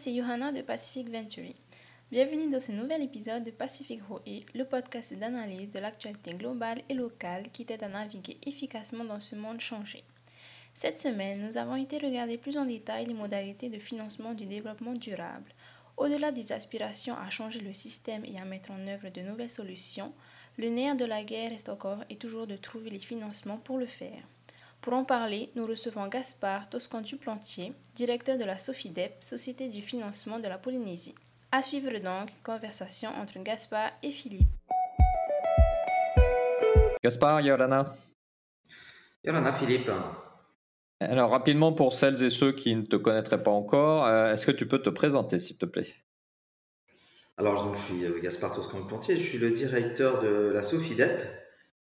c'est Johanna de Pacific Venturi. Bienvenue dans ce nouvel épisode de Pacific ROE, le podcast d'analyse de l'actualité globale et locale qui t'aide à naviguer efficacement dans ce monde changé. Cette semaine, nous avons été regarder plus en détail les modalités de financement du développement durable. Au-delà des aspirations à changer le système et à mettre en œuvre de nouvelles solutions, le nerf de la guerre reste encore et toujours de trouver les financements pour le faire. Pour en parler, nous recevons Gaspard Toscan Duplantier, directeur de la SOFIDEP, Société du financement de la Polynésie. À suivre donc, conversation entre Gaspard et Philippe. Gaspard, Yolana. Yolana, Philippe. Alors, rapidement, pour celles et ceux qui ne te connaîtraient pas encore, euh, est-ce que tu peux te présenter, s'il te plaît? Alors, je suis euh, Gaspard Toscan Duplantier, je suis le directeur de la SOFIDEP,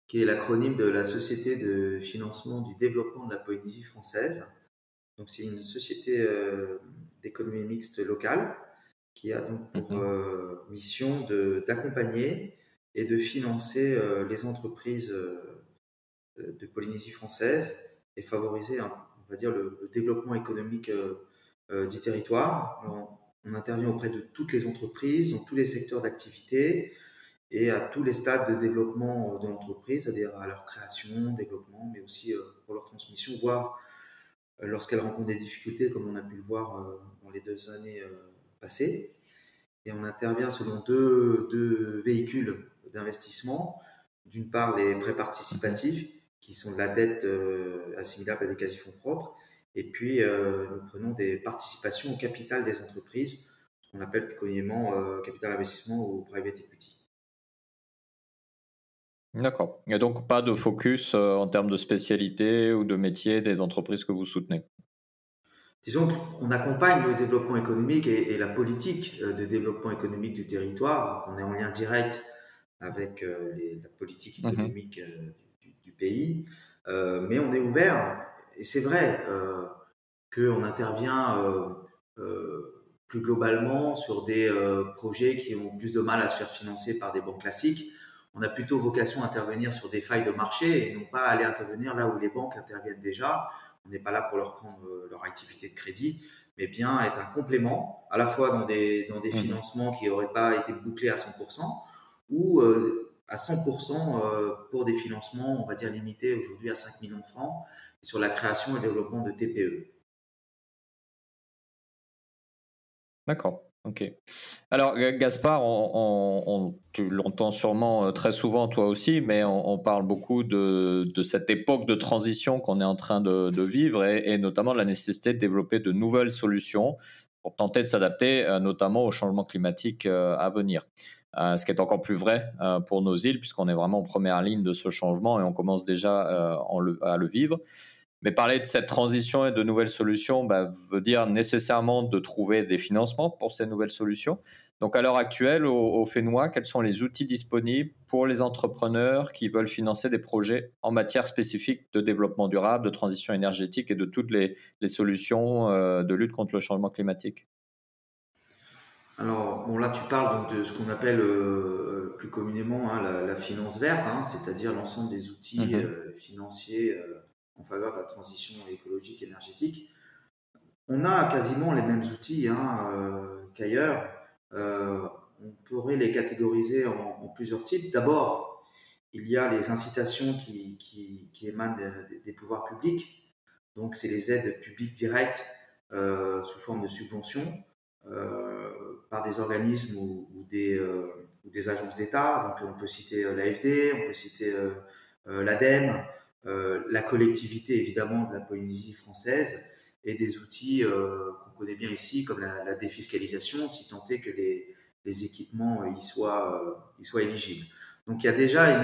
qui est l'acronyme de la Société de financement du développement de la Polynésie française. Donc c'est une société euh, d'économie mixte locale qui a donc pour mhm. euh, mission d'accompagner et de financer euh, les entreprises de Polynésie française et favoriser, on va dire, le, développement économique du territoire. on intervient auprès de toutes les entreprises, dans tous les secteurs d'activité, et à tous les stades de développement euh, de l'entreprise, c'est-à-dire à leur création, développement, mais aussi euh, pour leur transmission, voire euh, lorsqu'elles rencontrent des difficultés, comme on a pu le voir dans les deux années passées. Et on intervient selon deux, deux véhicules d'investissement. D'une part, les prêts participatifs, qui sont de la dette assimilable à des quasi-fonds propres. Et puis, nous prenons des participations au capital des entreprises, ce qu'on appelle plus communément capital investissement ou private equity. D'accord. Et donc pas de focus euh, en termes de spécialité ou de métier des entreprises que vous soutenez? Disons qu'on accompagne le développement économique et, la politique euh, de développement économique du territoire. On est en lien direct avec euh, la politique mmh économique du, pays. mais on est ouvert, et c'est vrai qu'on intervient plus globalement sur des projets qui ont plus de mal à se faire financer par des banques classiques on a plutôt vocation à intervenir sur des failles de marché et non pas aller intervenir là où les banques interviennent déjà. On n'est pas là pour leur prendre euh, leur activité de crédit, mais bien être un complément, à la fois dans des, dans des mmh financements qui n'auraient pas été bouclés à 100%, ou euh, à 100% euh, pour des financements, on va dire, limités aujourd'hui à 5 millions de francs, sur la création et développement de TPE. D'accord. Ok. Alors, Gaspard, on, tu l'entends sûrement euh, très souvent, toi aussi, mais on, parle beaucoup de, cette époque de transition qu'on est en train de, vivre et, notamment de la nécessité de développer de nouvelles solutions pour tenter de s'adapter euh, notamment au changement climatique euh, à venir. ce qui est encore plus vrai pour nos îles, puisqu'on est vraiment en première ligne de ce changement et on commence déjà à le vivre. Mais parler de cette transition et de nouvelles solutions bah, veut dire nécessairement de trouver des financements pour ces nouvelles solutions. Donc à l'heure actuelle, au, FENOA, quels sont les outils disponibles pour les entrepreneurs qui veulent financer des projets en matière spécifique de développement durable, de transition énergétique et de toutes les, solutions euh, de lutte contre le changement climatique? Alors, bon, là, tu parles donc de ce qu'on appelle euh, plus communément hein, la, finance verte, hein, c'est-à-dire l'ensemble des outils mm-hmm. euh, financiers en faveur de la transition écologique énergétique. On a quasiment les mêmes outils hein, euh, qu'ailleurs. Euh, on pourrait les catégoriser en, plusieurs types. D'abord, il y a les incitations qui, émanent des, pouvoirs publics. Donc, c'est les aides publiques directes euh, sous forme de subventions par des organismes ou, des, ou des agences d'État. Donc, on peut citer l'AFD, on peut citer l'ADEME, la collectivité évidemment de la Polynésie française et des outils euh, qu'on connaît bien ici comme la, défiscalisation si tant est que les, équipements euh, y soient, y soient éligibles. Donc il y a déjà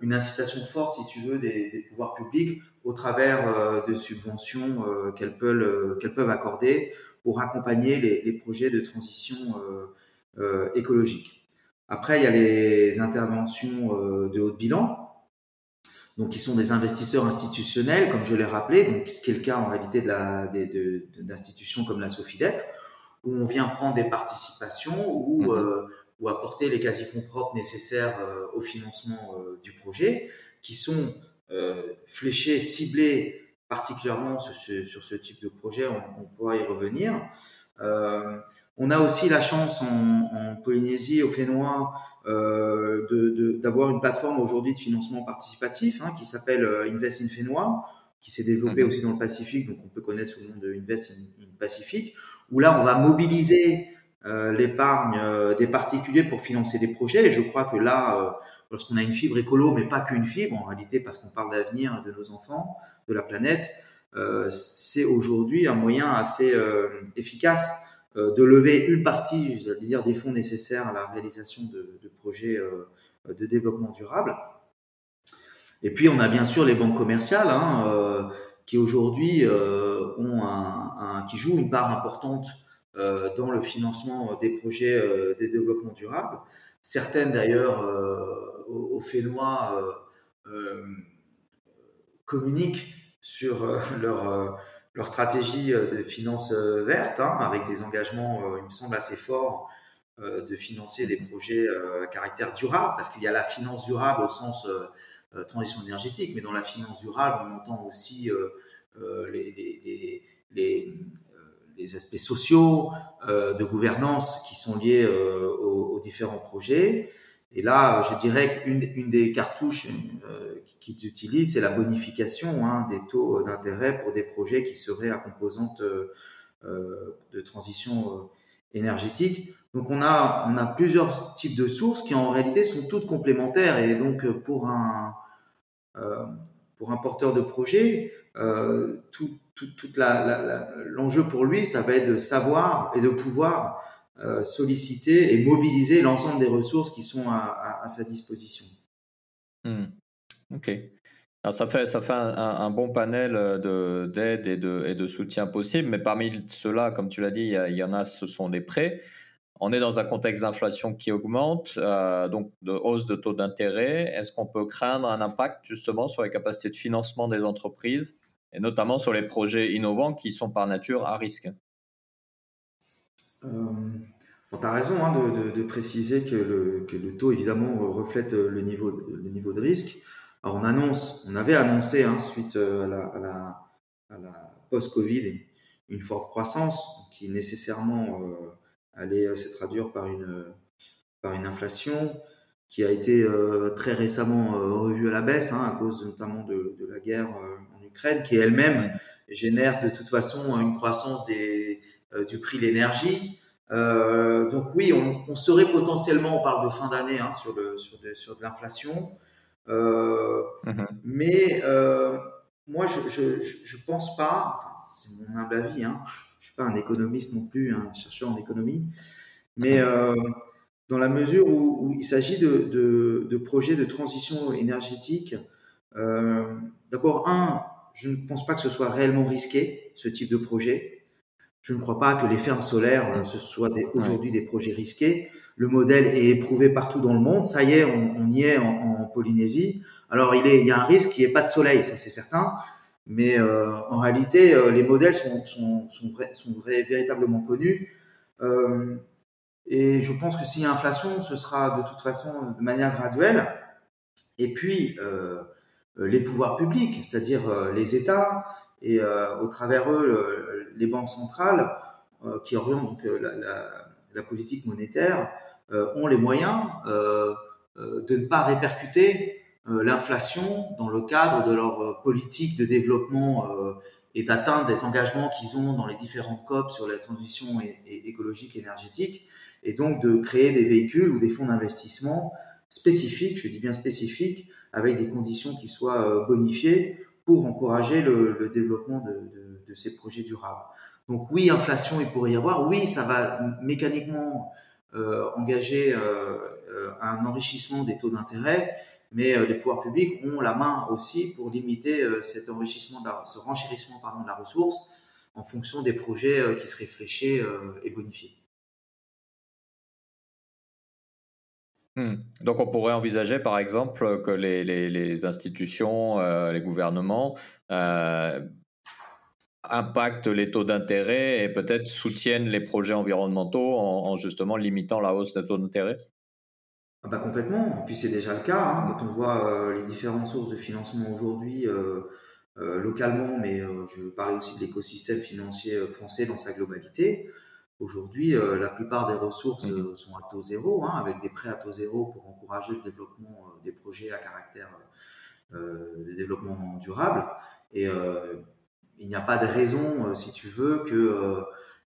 une, incitation forte, si tu veux, des, pouvoirs publics au travers de subventions qu'elles peuvent, qu'elles peuvent accorder pour accompagner les, les projets de transition écologique. Après, il y a les interventions de haut bilan, donc qui sont des investisseurs institutionnels, comme je l'ai rappelé, donc ce qui est le cas en réalité de la d'institutions comme la Sofidep, où on vient prendre des participations ou mhm. euh, ou apporter les quasi-fonds propres nécessaires euh, au financement euh, du projet, qui sont fléchés, ciblés particulièrement sur ce, sur ce type de projet. On, on pourra y revenir. On a aussi la chance en, en Polynésie, au Fénois, euh, d'avoir une plateforme aujourd'hui de financement participatif hein, qui s'appelle Invest in Fénois, qui s'est développée mhm. aussi dans le Pacifique, donc on peut connaître sous le nom de Invest in, in Pacific, où là on va mobiliser euh, l'épargne euh, des particuliers pour financer des projets. Et je crois que là, euh, lorsqu'on a une fibre écolo, mais pas qu'une fibre, en réalité, parce qu'on parle d'avenir de nos enfants, de la planète, c'est aujourd'hui un moyen assez efficace de lever une partie, veux dire, des fonds nécessaires à la réalisation de, projets de développement durable. Et puis on a bien sûr les banques commerciales hein, qui aujourd'hui ont un, qui jouent une part importante euh, dans le financement des projets euh, de développement durable. Certaines d'ailleurs euh, au Fénois communiquent sur leur leur stratégie de finances vertes, hein, avec des engagements, il me semble, assez forts de financer des projets à caractère durable, parce qu'il y a la finance durable au sens transition énergétique, mais dans la finance durable, on entend aussi les, les, les, les aspects sociaux, euh, de gouvernance qui sont liés euh, aux, différents projets. Et là, je dirais qu'une une des cartouches euh, qu'ils utilisent, c'est la bonification hein, des taux d'intérêt pour des projets qui seraient à composante euh, de transition énergétique. Donc on a, plusieurs types de sources qui en réalité sont toutes complémentaires. Et donc pour un, pour un porteur de projet, tout, tout, toute l'enjeu pour lui, ça va être de savoir et de pouvoir euh, solliciter et mobiliser l'ensemble des ressources qui sont à, sa disposition. Hmm. Ok. Alors ça fait, ça fait un, bon panel de, d'aide et de, et de soutien possible, mais parmi ceux-là, comme tu l'as dit, il y, en a, ce sont des prêts. On est dans un contexte d'inflation qui augmente, euh, donc de hausse de taux d'intérêt. Est-ce qu'on peut craindre un impact justement sur les capacités de financement des entreprises et notamment sur les projets innovants qui sont par nature à risque? Euh, tu as raison hein, de, préciser que le, taux, évidemment, reflète le niveau, le niveau de risque. Alors, on annonce, on avait annoncé, hein, suite euh, à la, post-Covid, une forte croissance qui nécessairement euh, allait se traduire par une, inflation qui a été euh, très récemment revue à la baisse hein, à cause notamment de, la guerre qui elle-même génère de toute façon une croissance des, euh, du prix de l'énergie. Euh, donc oui, on, serait potentiellement, on parle de fin d'année hein, sur, le, sur, de, sur de l'inflation, euh, mm-hmm. mais moi je, je, je, pense pas, enfin, c'est mon humble avis, hein, je suis pas un économiste non plus, un chercheur en économie, mais mm-hmm. dans la mesure où, où il s'agit de, de, de, projets de transition énergétique, d'abord un, je ne pense pas que ce soit réellement risqué, ce type de projet. Je ne crois pas que les fermes solaires, euh, ce soit aujourd'hui des projets risqués. Le modèle est éprouvé partout dans le monde. Ça y est, on, y est en, Polynésie. Alors, il, est, il y a un risque qu'il n'y ait pas de soleil, ça c'est certain. Mais euh, en réalité, euh, les modèles sont, sont, sont, sont véritablement connus. et je pense que s'il y a inflation, ce sera de toute façon de manière graduelle. Et puis, les pouvoirs publics, c'est-à-dire les États et au travers eux les banques centrales qui orientent donc la, politique monétaire ont les moyens de ne pas répercuter l'inflation dans le cadre de leur politique de développement et d'atteindre des engagements qu'ils ont dans les différentes COP sur la transition écologique et énergétique, et donc de créer des véhicules ou des fonds d'investissement spécifiques, je dis bien spécifiques, avec des conditions qui soient euh, bonifiées pour encourager le, développement de, ces projets durables. Donc oui, inflation, il pourrait y avoir. Oui, ça va mécaniquement euh, engager euh, un enrichissement des taux d'intérêt, mais les pouvoirs publics ont la main aussi pour limiter cet enrichissement, de ce renchérissement pardon, de la ressource en fonction des projets qui seraient fléchés et bonifiés. Hmm. Donc on pourrait envisager par exemple que les, institutions, euh, les gouvernements euh, impactent les taux d'intérêt et peut-être soutiennent les projets environnementaux en, justement limitant la hausse des taux d'intérêt ah bah complètement, et puis c'est déjà le cas hein, quand on voit euh, les différentes sources de financement aujourd'hui localement, mais je veux parler aussi de l'écosystème financier français dans sa globalité. Aujourd'hui, la plupart des ressources sont à taux zéro, hein, avec des prêts à taux zéro pour encourager le développement des projets à caractère de développement durable. Et il n'y a pas de raison, si tu veux, que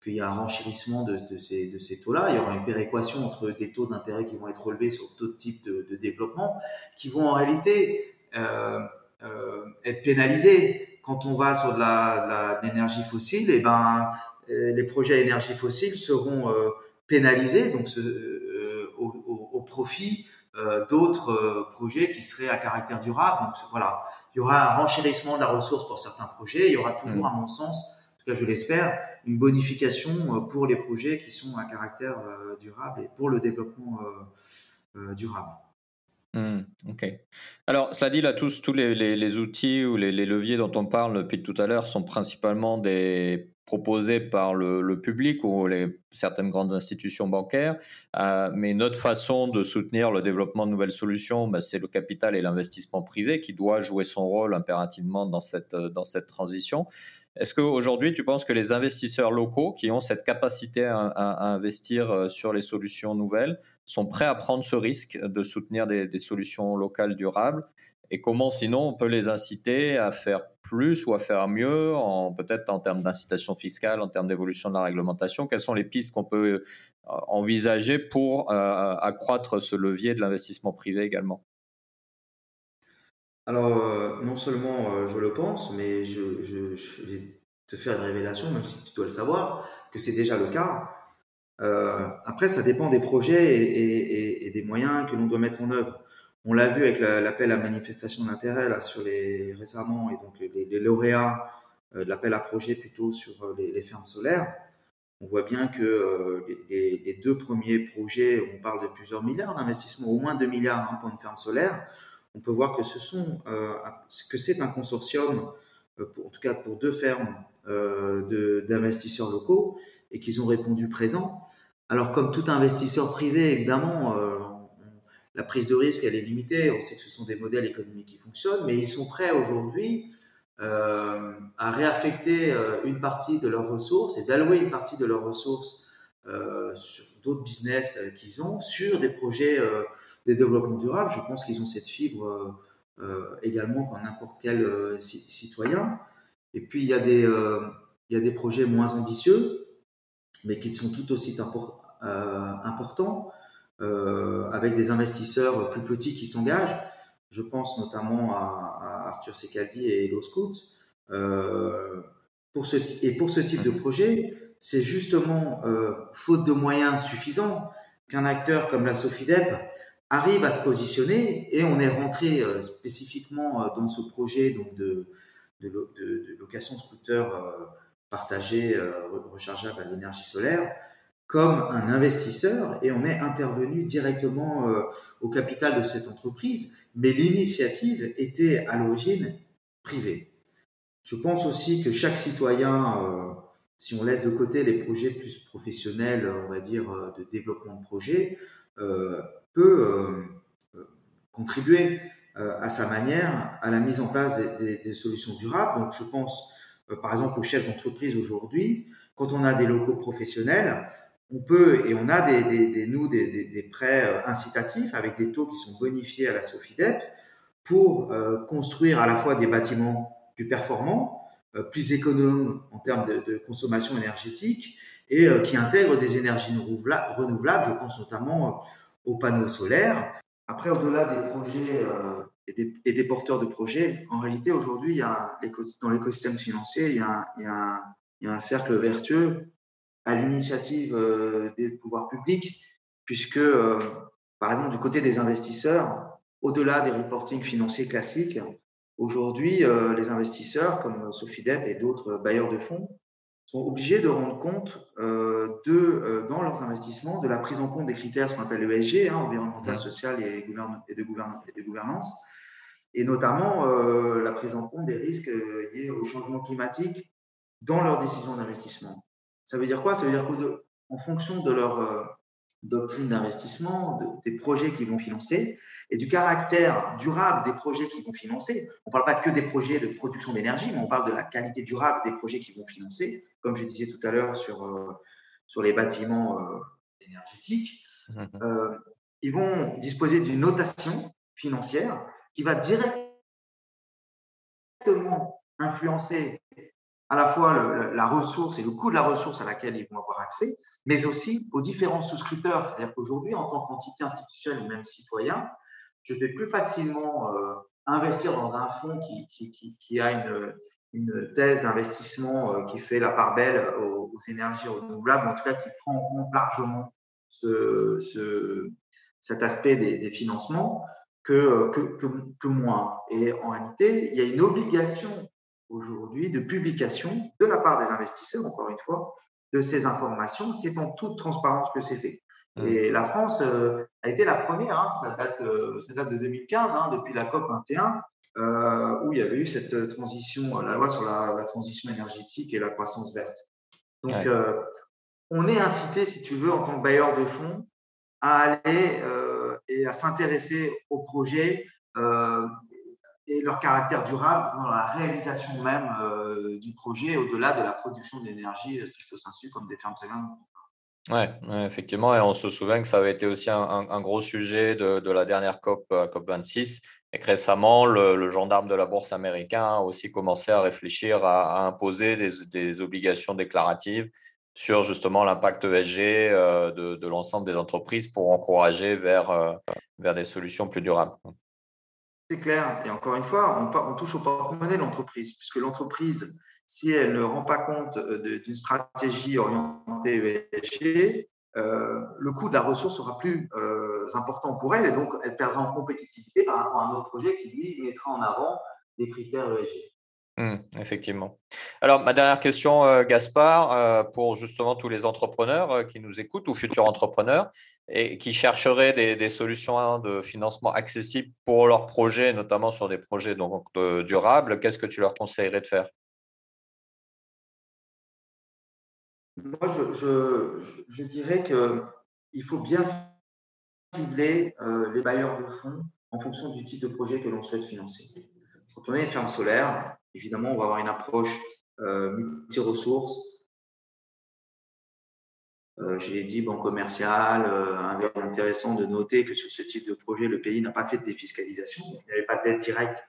qu'il y a un renchérissement de, de ces, de ces taux-là. Il y aura une péréquation entre des taux d'intérêt qui vont être relevés sur d'autres types de, de, développement, qui vont en réalité euh, euh, être pénalisés. Quand on va sur de l'énergie fossile, et eh ben, euh, les projets à énergie fossile seront euh, pénalisés donc ce, euh, au, au, au, profit d'autres projets qui seraient à caractère durable. Donc voilà, il y aura un renchérissement de la ressource pour certains projets. Il y aura toujours, mmh. à mon sens, je l'espère, une bonification euh, pour les projets qui sont à caractère euh, durable et pour le développement euh, durable. Mmh, ok. Alors, cela dit, là, tous, tous les, les, outils ou les, les, leviers dont on parle depuis tout à l'heure sont principalement des proposés par le, public ou les, certaines grandes institutions bancaires. mais notre façon de soutenir le développement de nouvelles solutions, bah, c'est le capital et l'investissement privé qui doit jouer son rôle impérativement dans cette, dans cette transition. Est-ce qu'aujourd'hui, tu penses que les investisseurs locaux qui ont cette capacité à, investir euh, sur les solutions nouvelles sont prêts à prendre ce risque de soutenir des, solutions locales durables? Et comment sinon on peut les inciter à faire plus ou à faire mieux, peut-être en termes d'incitation fiscale, en termes d'évolution de la réglementation? Quelles sont les pistes qu'on peut euh, envisager pour euh, accroître ce levier de l'investissement privé également? Alors, euh, non seulement je le pense, mais je, vais te faire une révélation, même si tu dois le savoir, que c'est déjà le cas. Après, ça dépend des projets et, des moyens que l'on doit mettre en œuvre. On l'a vu avec l'appel à manifestation d'intérêt sur les récemment et donc les, lauréats de l'appel à projet plutôt sur les, fermes solaires. On voit bien que les, les, deux premiers projets, on parle de plusieurs milliards d'investissements, au moins 2 milliards hein, pour une ferme solaire on peut voir que ce sont euh, c'est un consortium, euh, en tout cas pour deux fermes euh, d'investisseurs locaux, et qu'ils ont répondu présent. Alors comme tout investisseur privé, évidemment, la prise de risque elle est limitée. On sait que ce sont des modèles économiques qui fonctionnent, mais ils sont prêts aujourd'hui à réaffecter une partie de leurs ressources et d'allouer une partie de leurs ressources sur d'autres business qu'ils ont sur des projets des développements durables. Je pense qu'ils ont cette fibre euh, euh, également qu'en n'importe quel euh, citoyen. Et puis, il y a des projets moins ambitieux, mais qui sont tout aussi importants, avec des investisseurs plus petits qui s'engagent. Je pense notamment à, Arthur Secaldi et Hello Scout. pour ce, et pour ce type de projet, c'est justement faute de moyens suffisants qu'un acteur comme la Sofidep arrive à se positionner et on est rentré euh, spécifiquement euh, dans ce projet donc de, de, de, location de scooter euh, à l'énergie solaire comme un investisseur et on est intervenu directement au capital de cette entreprise, mais l'initiative était à l'origine privée. Je pense aussi que chaque citoyen, si on laisse de côté les projets plus professionnels, on va dire, de développement de projets, peut euh, euh, contribuer euh, à sa manière à la mise en place des, des, solutions durables. Donc je pense par exemple aux chefs d'entreprise aujourd'hui, quand on a des locaux professionnels, on peut et on a des, des, des nous des, des, prêts incitatifs avec des taux qui sont bonifiés à la Sofidep pour construire à la fois des bâtiments plus performants, plus économes en termes de, consommation énergétique et qui intègrent des énergies renouvelables. Je pense notamment aux panneaux solaires. Après, au-delà des projets euh, et, des, porteurs de projets, en réalité, aujourd'hui, il y a dans l'écosystème financier, il y, a, a, il y, a, un cercle vertueux à l'initiative euh, des pouvoirs publics, puisque, euh, par exemple, du côté des investisseurs, au-delà des reportings financiers classiques, aujourd'hui, les investisseurs comme Sofidep et d'autres bailleurs de fonds sont obligés de rendre compte euh, de, euh, dans leurs investissements de la prise en compte des critères, ce qu'on appelle l'ESG, hein, environnemental, social et, et, de et, de gouvernance, et notamment euh, la prise en compte des risques liés au changement climatique dans leurs décisions d'investissement. Ça veut dire quoi? Ça veut dire qu'en fonction de leur doctrine d'investissement, des projets qu'ils vont financer, et du caractère durable des projets qui vont financer. On ne parle pas que des projets de production d'énergie, mais on parle de la qualité durable des projets qui vont financer. Comme je disais tout à l'heure sur euh, sur les bâtiments énergétiques, mmh ils vont disposer d'une notation financière qui va directement influencer à la fois la ressource et le coût de la ressource à laquelle ils vont avoir accès, mais aussi aux différents souscripteurs. C'est-à-dire qu'aujourd'hui, en tant qu'entité institutionnelle ou même citoyen, je vais plus facilement euh, investir dans un fonds qui, a une, thèse d'investissement euh, qui fait la part belle aux, énergies renouvelables, en tout cas qui prend en compte largement ce, ce, cet aspect des, financements, que, que, que, moins. Et en réalité, il y a une obligation aujourd'hui de publication de la part des investisseurs, encore une fois, de ces informations. C'est en toute transparence que c'est fait. Mmh. Et la France euh, a été la première, hein, ça, date, euh, ça, date, de 2015, hein, depuis la COP 21, euh, où il y avait eu cette transition, la loi sur la, la transition énergétique et la croissance verte. Donc, on est incité, si tu veux, en tant que bailleur de fonds, à aller et à s'intéresser aux projets et leur caractère durable dans la réalisation même euh, du projet, au-delà de la production d'énergie stricto sensu comme des fermes solaires. Oui, effectivement, et on se souvient que ça avait été aussi un, gros sujet de, de, la dernière COP, euh, COP 26, et que récemment, le, gendarme de la bourse américain a aussi commencé à réfléchir à, imposer des, des, obligations déclaratives sur justement l'impact ESG euh, de, de l'ensemble des entreprises pour encourager vers, euh, vers des solutions plus durables. C'est clair. Et encore une fois, on, touche au porte-monnaie de l'entreprise, puisque l'entreprise, si elle ne rend pas compte euh, d'une stratégie orientée ESG, le coût de la ressource sera plus important pour elle et donc elle perdra en compétitivité par rapport à un autre projet qui, lui, mettra en avant des critères ESG. Mmh, effectivement. Alors, ma dernière question, euh, Gaspard, euh, pour justement tous les entrepreneurs euh, qui nous écoutent ou futurs entrepreneurs et qui chercheraient des, solutions de financement accessibles pour leurs projets, notamment sur des projets donc, durables, qu'est-ce que tu leur conseillerais de faire? Moi, je, je dirais qu'il faut bien cibler les bailleurs de fonds en fonction du type de projet que l'on souhaite financer. Quand on est une ferme solaire, évidemment, on va avoir une approche multi-ressources. Euh, je l'ai dit, banque commerciale, euh, intéressant de noter que sur ce type de projet, le pays n'a pas fait de défiscalisation. Il n'y avait pas d'aide directe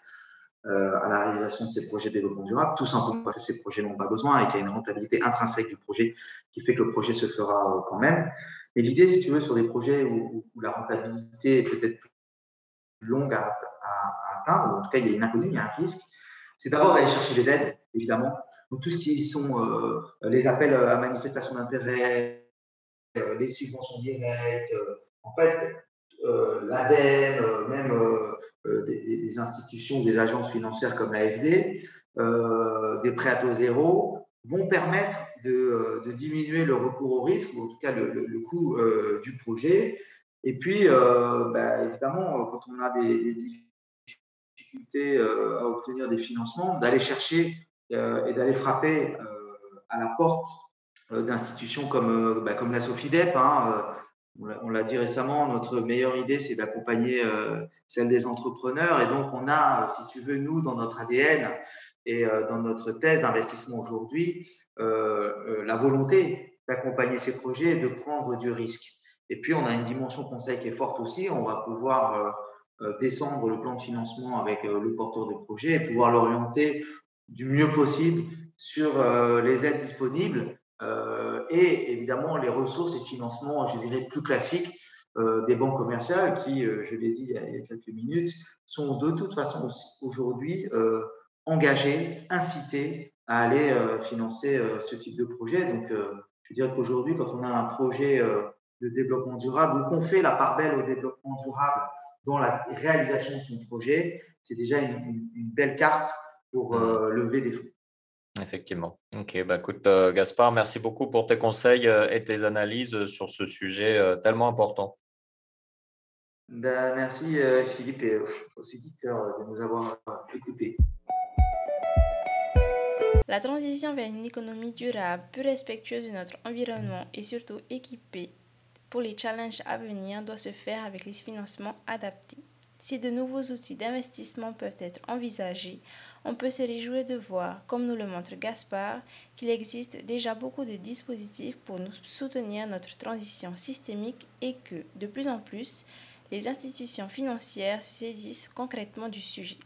euh, à la réalisation de ces projets de développement durable, tout simplement parce que ces projets n'ont pas besoin et qu'il y a une rentabilité intrinsèque du projet qui fait que le projet se fera quand même. Mais l'idée, si tu veux, sur des projets où, la rentabilité est peut-être plus longue à, à, atteindre, ou en tout cas il y a une inconnue, il y a un risque, c'est d'abord d'aller chercher des aides, évidemment. Donc, tout ce qui sont euh, les appels à manifestation d'intérêt, euh, les subventions directes, euh, en fait, l'ADEME, même des, institutions, des agences financières comme l'AFD, des prêts à taux zéro, vont permettre de, diminuer le recours au risque, ou en tout cas le, coût du projet. Et puis, bah, évidemment, quand on a des, des difficulté euh, à obtenir des financements, d'aller chercher et d'aller frapper euh, à la porte d'institutions comme, bah, comme la Sofidep. Hein, on l'a dit récemment, notre meilleure idée, c'est d'accompagner celle des entrepreneurs. Et donc, on a, si tu veux, nous, dans notre ADN et dans notre thèse d'investissement aujourd'hui, la volonté d'accompagner ces projets et de prendre du risque. Et puis, on a une dimension conseil qui est forte aussi. On va pouvoir euh, descendre le plan de financement avec euh, le porteur de projet et pouvoir l'orienter du mieux possible sur euh, les aides disponibles et évidemment les ressources et financements, je dirais, plus classiques des banques commerciales qui, je l'ai dit il y, a, quelques minutes, sont de toute façon aujourd'hui engagées, incitées à aller financer ce type de projet. Donc, je dire qu'aujourd'hui, quand on a un projet de développement durable ou qu'on fait la part belle au développement durable dans la réalisation de son projet, c'est déjà une, belle carte pour euh, lever des fonds. Effectivement. Ok, bah écoute, euh, Gaspard, merci beaucoup pour tes conseils euh, et tes analyses sur ce sujet tellement important. Ben, merci Philippe et aux éditeurs de nous avoir écoutés. La transition vers une économie durable, plus respectueuse de notre environnement et surtout équipée pour les challenges à venir doit se faire avec les financements adaptés. Si de nouveaux outils d'investissement peuvent être envisagés, on peut se réjouir de voir, comme nous le montre Gaspard, qu'il existe déjà beaucoup de dispositifs pour nous soutenir notre transition systémique et que, de plus en plus, les institutions financières saisissent concrètement du sujet.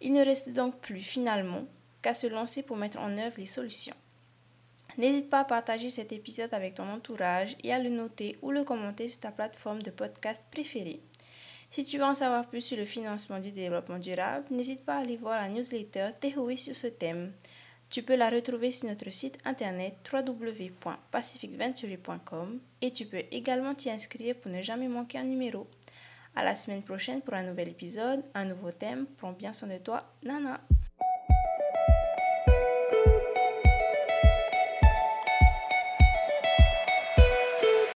Il ne reste donc plus finalement qu'à se lancer pour mettre en œuvre les solutions. N'hésite pas à partager cet épisode avec ton entourage et à le noter ou le commenter sur ta plateforme de podcast préférée. Si tu veux en savoir plus sur le financement du développement durable, n'hésite pas à aller voir la newsletter Tehoe sur ce thème. Tu peux la retrouver sur notre site internet www.pacificventury.com et tu peux également t'y inscrire pour ne jamais manquer un numéro. À la semaine prochaine pour un nouvel épisode, un nouveau thème. Prends bien soin de toi, Nana.